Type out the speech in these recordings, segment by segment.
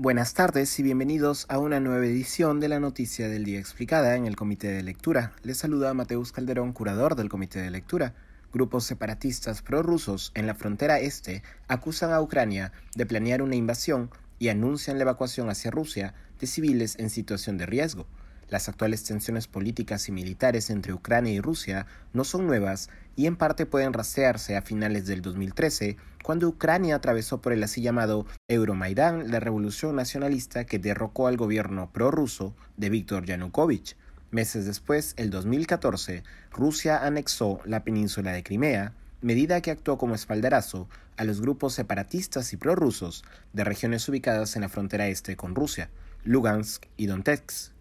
Buenas tardes y bienvenidos a una nueva edición de la Noticia del Día Explicada en el Comité de Lectura. Les saluda Mateus Calderón, curador del Comité de Lectura. Grupos separatistas prorrusos en la frontera este acusan a Ucrania de planear una invasión y anuncian la evacuación hacia Rusia de civiles en situación de riesgo. Las actuales tensiones políticas y militares entre Ucrania y Rusia no son nuevas y en parte pueden rastrearse a finales del 2013, cuando Ucrania atravesó por el así llamado Euromaidán, la revolución nacionalista que derrocó al gobierno prorruso de Viktor Yanukovych. Meses después, el 2014, Rusia anexó la península de Crimea, medida que actuó como espaldarazo a los grupos separatistas y prorrusos de regiones ubicadas en la frontera este con Rusia, Lugansk y Donetsk,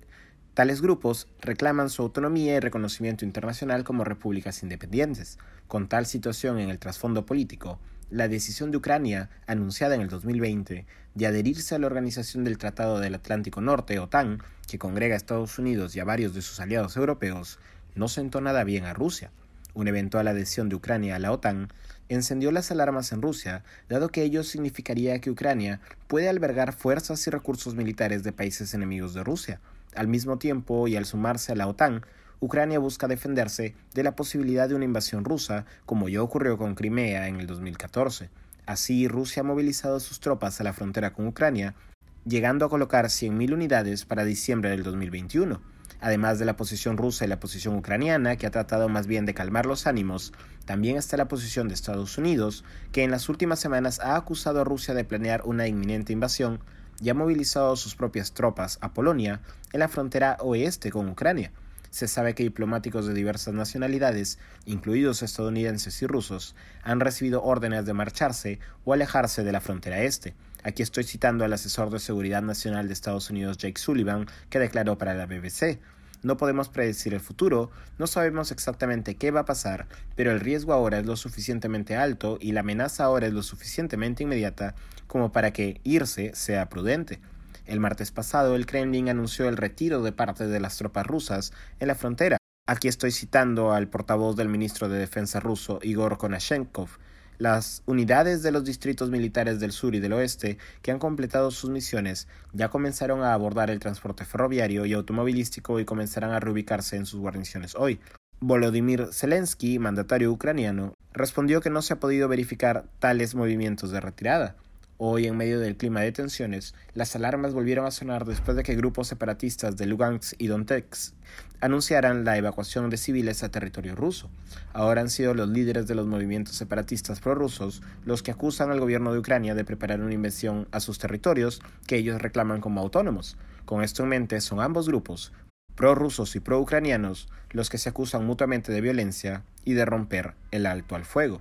Tales grupos reclaman su autonomía y reconocimiento internacional como repúblicas independientes. Con tal situación en el trasfondo político, la decisión de Ucrania, anunciada en el 2020, de adherirse a la Organización del Tratado del Atlántico Norte, OTAN, que congrega a Estados Unidos y a varios de sus aliados europeos, no sentó nada bien a Rusia. Una eventual adhesión de Ucrania a la OTAN encendió las alarmas en Rusia, dado que ello significaría que Ucrania puede albergar fuerzas y recursos militares de países enemigos de Rusia, al mismo tiempo y al sumarse a la OTAN, Ucrania busca defenderse de la posibilidad de una invasión rusa, como ya ocurrió con Crimea en el 2014. Así, Rusia ha movilizado sus tropas a la frontera con Ucrania, llegando a colocar 100.000 unidades para diciembre del 2021. Además de la posición rusa y la posición ucraniana, que ha tratado más bien de calmar los ánimos, también está la posición de Estados Unidos, que en las últimas semanas ha acusado a Rusia de planear una inminente invasión y ha movilizado sus propias tropas a Polonia en la frontera oeste con Ucrania. Se sabe que diplomáticos de diversas nacionalidades, incluidos estadounidenses y rusos, han recibido órdenes de marcharse o alejarse de la frontera este. Aquí estoy citando al asesor de seguridad nacional de Estados Unidos Jake Sullivan, que declaró para la BBC no podemos predecir el futuro, no sabemos exactamente qué va a pasar, pero el riesgo ahora es lo suficientemente alto y la amenaza ahora es lo suficientemente inmediata como para que irse sea prudente. El martes pasado el Kremlin anunció el retiro de parte de las tropas rusas en la frontera. Aquí estoy citando al portavoz del ministro de Defensa ruso Igor Konashenkov, las unidades de los distritos militares del sur y del oeste que han completado sus misiones ya comenzaron a abordar el transporte ferroviario y automovilístico y comenzarán a reubicarse en sus guarniciones hoy. Volodymyr Zelensky, mandatario ucraniano, respondió que no se ha podido verificar tales movimientos de retirada. Hoy, en medio del clima de tensiones, las alarmas volvieron a sonar después de que grupos separatistas de Lugansk y Donetsk anunciaran la evacuación de civiles a territorio ruso. Ahora han sido los líderes de los movimientos separatistas prorrusos los que acusan al gobierno de Ucrania de preparar una invasión a sus territorios que ellos reclaman como autónomos. Con esto en mente, son ambos grupos, prorrusos y pro-ucranianos, los que se acusan mutuamente de violencia y de romper el alto al fuego.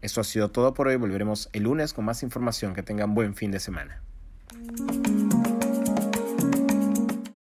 Eso ha sido todo por hoy. Volveremos el lunes con más información. Que tengan buen fin de semana.